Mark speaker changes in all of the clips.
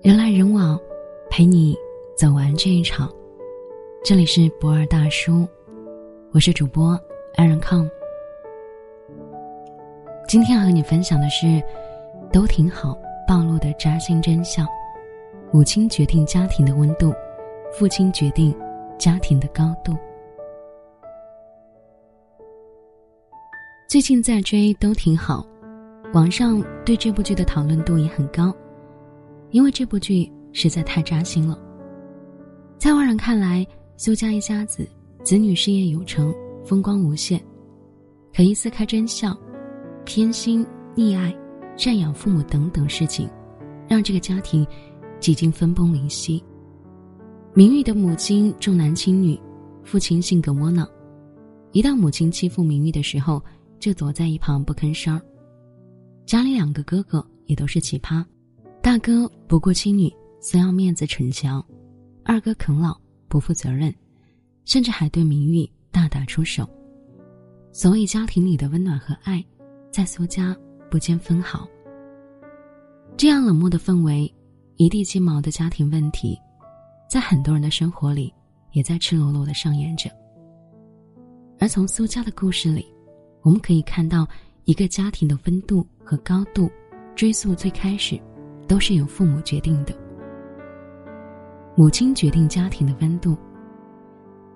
Speaker 1: 人来人往，陪你走完这一场。这里是博尔大叔，我是主播安然康。今天要和你分享的是，都挺好暴露的扎心真相：母亲决定家庭的温度，父亲决定家庭的高度。最近在追都挺好，网上对这部剧的讨论度也很高，因为这部剧实在太扎心了。在外人看来，苏家一家子子女事业有成，风光无限，可一撕开真相，偏心、溺爱、赡养父母等等事情，让这个家庭几近分崩离析。明玉的母亲重男轻女，父亲性格窝囊，一到母亲欺负明玉的时候。就躲在一旁不吭声儿。家里两个哥哥也都是奇葩，大哥不顾妻女，死要面子逞强；二哥啃老不负责任，甚至还对名誉大打出手。所以家庭里的温暖和爱，在苏家不见分毫。这样冷漠的氛围，一地鸡毛的家庭问题，在很多人的生活里，也在赤裸裸的上演着。而从苏家的故事里。我们可以看到，一个家庭的温度和高度，追溯最开始，都是由父母决定的。母亲决定家庭的温度。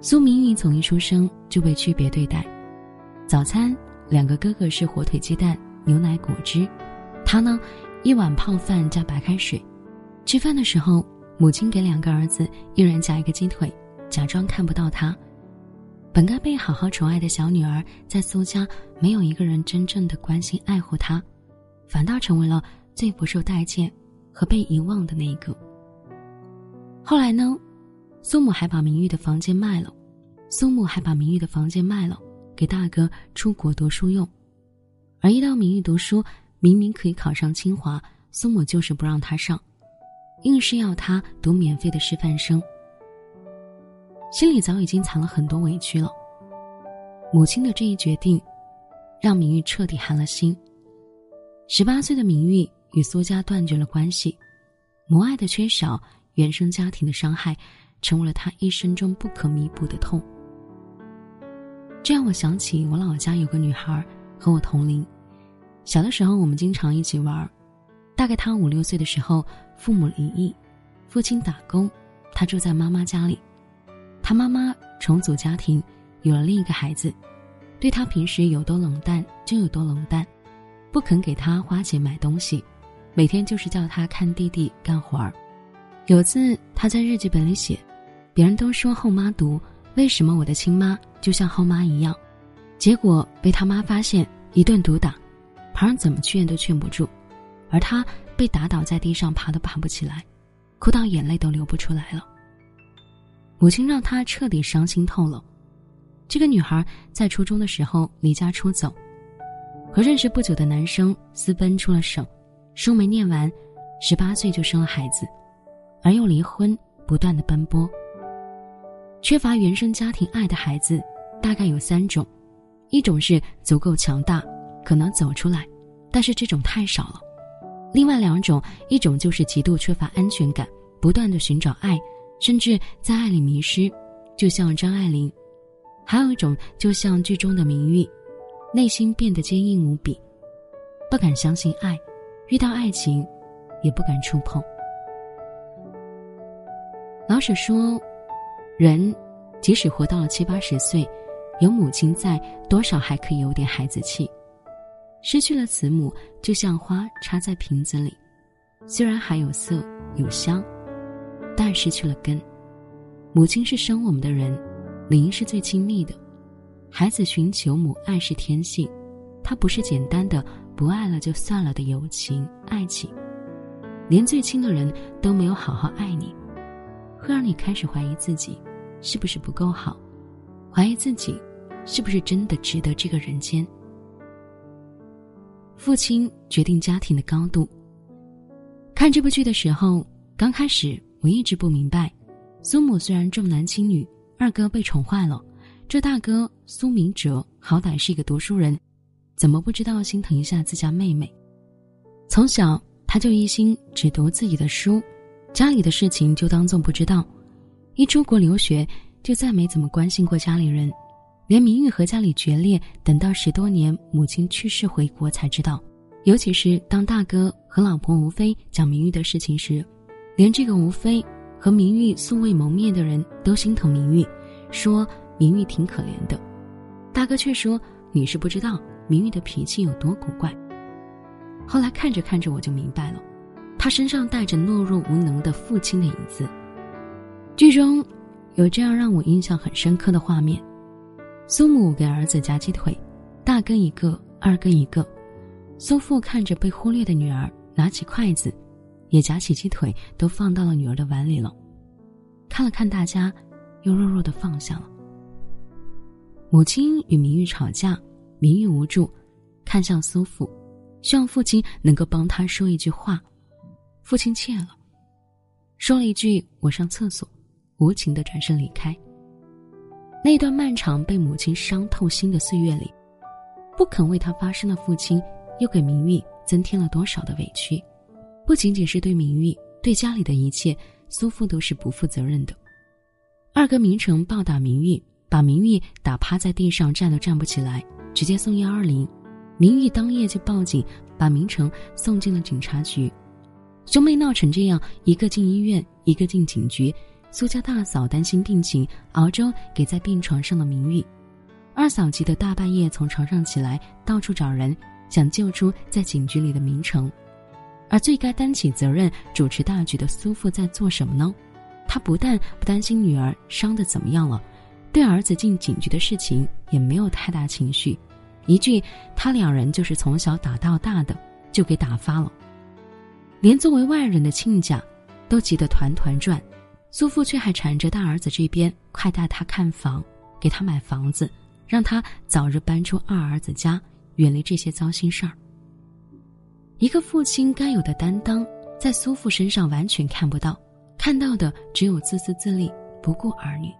Speaker 1: 苏明玉从一出生就被区别对待，早餐两个哥哥是火腿鸡蛋、牛奶果汁，他呢，一碗泡饭加白开水。吃饭的时候，母亲给两个儿子一人夹一个鸡腿，假装看不到他。本该被好好宠爱的小女儿，在苏家没有一个人真正的关心爱护她，反倒成为了最不受待见和被遗忘的那一个。后来呢，苏母还把明玉的房间卖了，苏母还把明玉的房间卖了，给大哥出国读书用。而一到明玉读书，明明可以考上清华，苏母就是不让他上，硬是要他读免费的师范生。心里早已经藏了很多委屈了。母亲的这一决定，让明玉彻底寒了心。十八岁的明玉与苏家断绝了关系，母爱的缺少，原生家庭的伤害，成为了他一生中不可弥补的痛。这让我想起我老家有个女孩，和我同龄，小的时候我们经常一起玩。大概她五六岁的时候，父母离异，父亲打工，她住在妈妈家里。他妈妈重组家庭，有了另一个孩子，对他平时有多冷淡就有多冷淡，不肯给他花钱买东西，每天就是叫他看弟弟干活儿。有次他在日记本里写：“别人都说后妈毒，为什么我的亲妈就像后妈一样？”结果被他妈发现，一顿毒打，旁人怎么劝都劝不住，而他被打倒在地上，爬都爬不起来，哭到眼泪都流不出来了。母亲让她彻底伤心透了。这个女孩在初中的时候离家出走，和认识不久的男生私奔出了省，书没念完，十八岁就生了孩子，而又离婚，不断的奔波。缺乏原生家庭爱的孩子，大概有三种：一种是足够强大，可能走出来，但是这种太少了；另外两种，一种就是极度缺乏安全感，不断的寻找爱。甚至在爱里迷失，就像张爱玲；还有一种，就像剧中的明玉，内心变得坚硬无比，不敢相信爱，遇到爱情，也不敢触碰。老舍说，人即使活到了七八十岁，有母亲在，多少还可以有点孩子气；失去了慈母，就像花插在瓶子里，虽然还有色有香。但失去了根，母亲是生我们的人，灵是最亲密的。孩子寻求母爱是天性，它不是简单的不爱了就算了的友情爱情。连最亲的人都没有好好爱你，会让你开始怀疑自己是不是不够好，怀疑自己是不是真的值得这个人间。父亲决定家庭的高度。看这部剧的时候，刚开始。我一直不明白，苏母虽然重男轻女，二哥被宠坏了，这大哥苏明哲好歹是一个读书人，怎么不知道心疼一下自家妹妹？从小他就一心只读自己的书，家里的事情就当做不知道。一出国留学，就再没怎么关心过家里人，连明玉和家里决裂，等到十多年母亲去世回国才知道。尤其是当大哥和老婆吴飞讲明玉的事情时，连这个吴非和明玉素未谋面的人都心疼明玉，说明玉挺可怜的。大哥却说你是不知道明玉的脾气有多古怪。后来看着看着我就明白了，他身上带着懦弱无能的父亲的影子。剧中有这样让我印象很深刻的画面：苏母给儿子夹鸡腿，大哥一个，二哥一个。苏父看着被忽略的女儿，拿起筷子，也夹起鸡腿，都放到了女儿的碗里了。看了看大家，又弱弱的放下了。母亲与明玉吵架，明玉无助，看向苏父，希望父亲能够帮他说一句话。父亲怯了，说了一句：“我上厕所。”无情的转身离开。那段漫长被母亲伤透心的岁月里，不肯为他发声的父亲。又给明玉增添了多少的委屈？不仅仅是对明玉，对家里的一切，苏父都是不负责任的。二哥明成暴打明玉，把明玉打趴在地上，站都站不起来，直接送幺二零。明玉当夜就报警，把明成送进了警察局。兄妹闹成这样，一个进医院，一个进警局。苏家大嫂担心病情，熬粥给在病床上的明玉。二嫂急得大半夜从床上起来，到处找人。想救出在警局里的明成，而最该担起责任、主持大局的苏父在做什么呢？他不但不担心女儿伤得怎么样了，对儿子进警局的事情也没有太大情绪，一句“他两人就是从小打到大的”就给打发了。连作为外人的亲家，都急得团团转，苏父却还缠着大儿子这边快带他看房，给他买房子，让他早日搬出二儿子家。远离这些糟心事儿。一个父亲该有的担当，在苏父身上完全看不到，看到的只有自私自利、不顾儿女。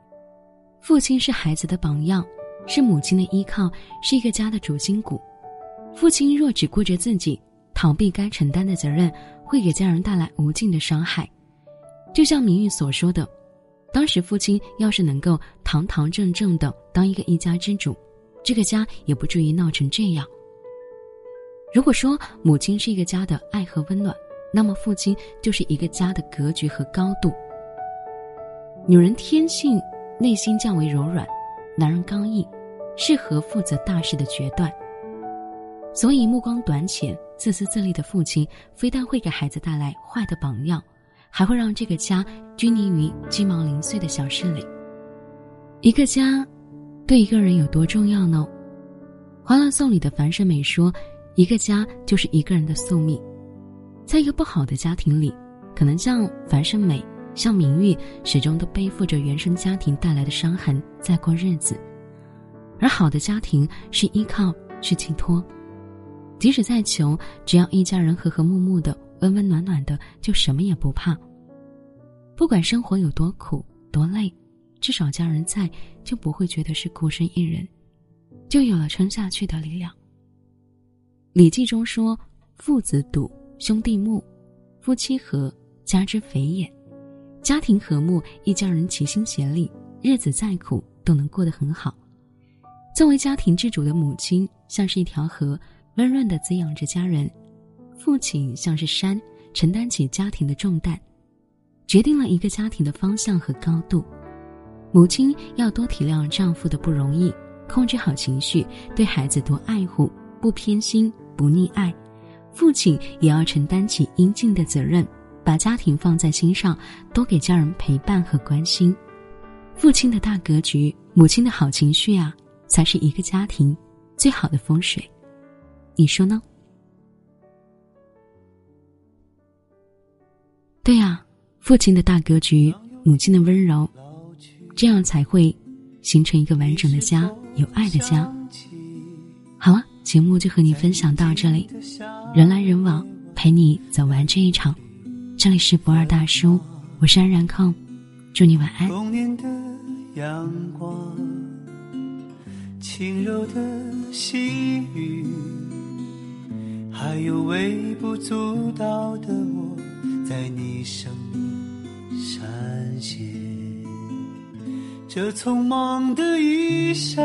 Speaker 1: 父亲是孩子的榜样，是母亲的依靠，是一个家的主心骨。父亲若只顾着自己，逃避该承担的责任，会给家人带来无尽的伤害。就像明玉所说的，当时父亲要是能够堂堂正正的当一个一家之主。这个家也不至于闹成这样。如果说母亲是一个家的爱和温暖，那么父亲就是一个家的格局和高度。女人天性内心较为柔软，男人刚毅，适合负责大事的决断。所以目光短浅、自私自利的父亲，非但会给孩子带来坏的榜样，还会让这个家拘泥于鸡毛零碎的小事里。一个家。对一个人有多重要呢？《欢乐颂》里的樊胜美说：“一个家就是一个人的宿命。”在一个不好的家庭里，可能像樊胜美、像明玉，始终都背负着原生家庭带来的伤痕在过日子。而好的家庭是依靠，是寄托。即使再穷，只要一家人和和睦睦的、温温暖暖的，就什么也不怕。不管生活有多苦、多累。至少家人在，就不会觉得是孤身一人，就有了撑下去的力量。《礼记》中说：“父子笃，兄弟睦，夫妻和，家之肥也。”家庭和睦，一家人齐心协力，日子再苦都能过得很好。作为家庭之主的母亲，像是一条河，温润的滋养着家人；父亲像是山，承担起家庭的重担，决定了一个家庭的方向和高度。母亲要多体谅丈夫的不容易，控制好情绪，对孩子多爱护，不偏心，不溺爱。父亲也要承担起应尽的责任，把家庭放在心上，多给家人陪伴和关心。父亲的大格局，母亲的好情绪啊，才是一个家庭最好的风水。你说呢？对呀，父亲的大格局，母亲的温柔。这样才会形成一个完整的家，有爱的家。好了，节目就和你分享到这里，人来人往，陪你走完这一场。这里是不二大叔，我是安然控，祝你晚安。
Speaker 2: 童年的阳光轻柔的细雨，还有微不足道的我，在你生命闪现。这匆忙的一生，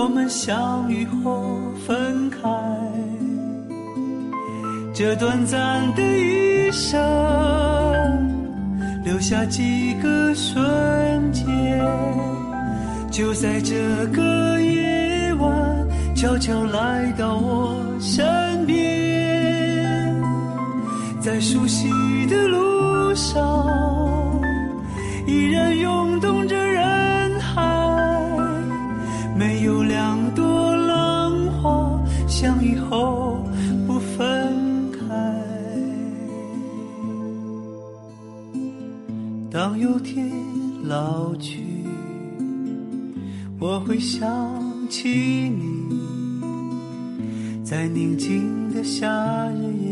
Speaker 2: 我们相遇后分开。这短暂的一生，留下几个瞬间，就在这个夜晚，悄悄来到我身边，在熟悉的路上，依然涌动着当有天老去，我会想起你，在宁静的夏日夜